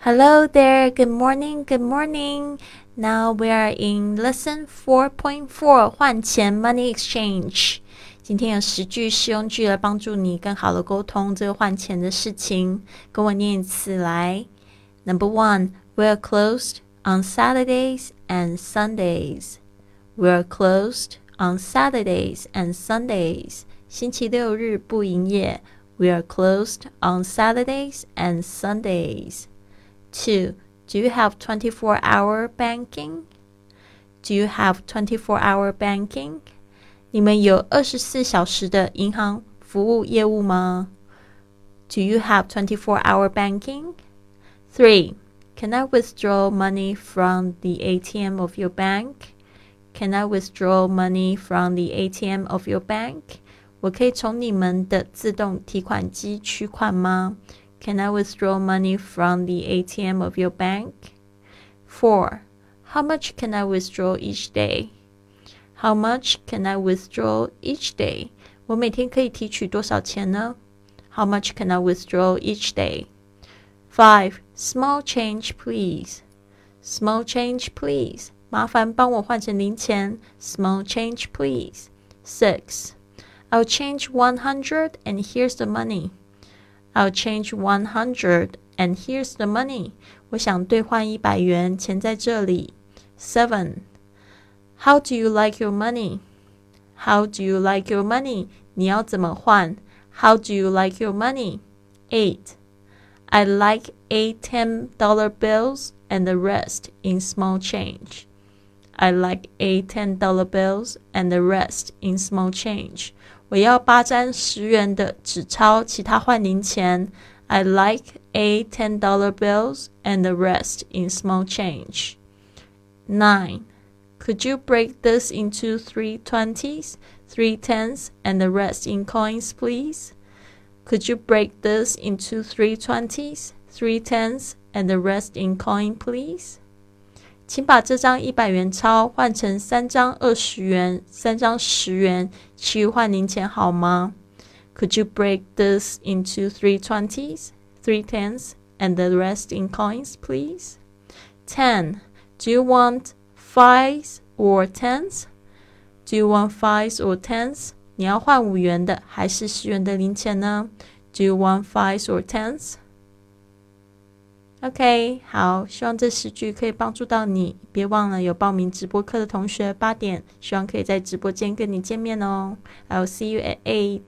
Hello there. Good morning. Good morning. Now we are in lesson 4.4换钱 money exchange. 今天有十句实用句来帮助你更好的沟通这个换钱的事情。跟我念一次来。Number one, we are closed on Saturdays and Sundays. We are closed on Saturdays and Sundays. 星期六日不营业。We are closed on Saturdays and Sundays. Two, do you have 24 hour banking? Do you have 24 hour banking? 你们有二十四小时的银行服务业务吗？Do you have 24 hour banking? Three, can I withdraw money from the ATM of your bank? Can I withdraw money from the ATM of your bank? 我可以从你们的自动提款机取款吗 ？can I withdraw money from the ATM of your bank? 4. How much can I withdraw each day? How much can I withdraw each day? 我每天可以提取多少钱呢? How much can I withdraw each day? 5. Small change, please. Small change, please. 麻烦帮我换成零钱. Small change, please. 6. I'll change 100 and here's the money. I'll change one hundred, and here's the money. 我想兑换一百元，钱在这里。Seven. How do you like your money? How do you like your money? 你要怎么换？How do you like your money? Eight. I like eight ten dollar bills and the rest in small change. I like eight ten dollar bills and the rest in small change. 我要八张十元的纸钞，其他换零钱。I like eight ten dollar bills and the rest in small change. Nine. Could you break this into three twenties, three tens, and the rest in coins, please? Could you break this into three twenties, three tens, and the rest in coin, please? 请把这张一百元钞换成三张二十元、三张十元，其余换零钱好吗？Could you break this into three twenties, three tens, and the rest in coins, please? Ten. Do you want fives or tens? Do you want fives or tens? 你要换五元的还是十元的零钱呢？Do you want fives or tens? OK，好，希望这十句可以帮助到你。别忘了有报名直播课的同学，八点，希望可以在直播间跟你见面哦。I'll see you at eight.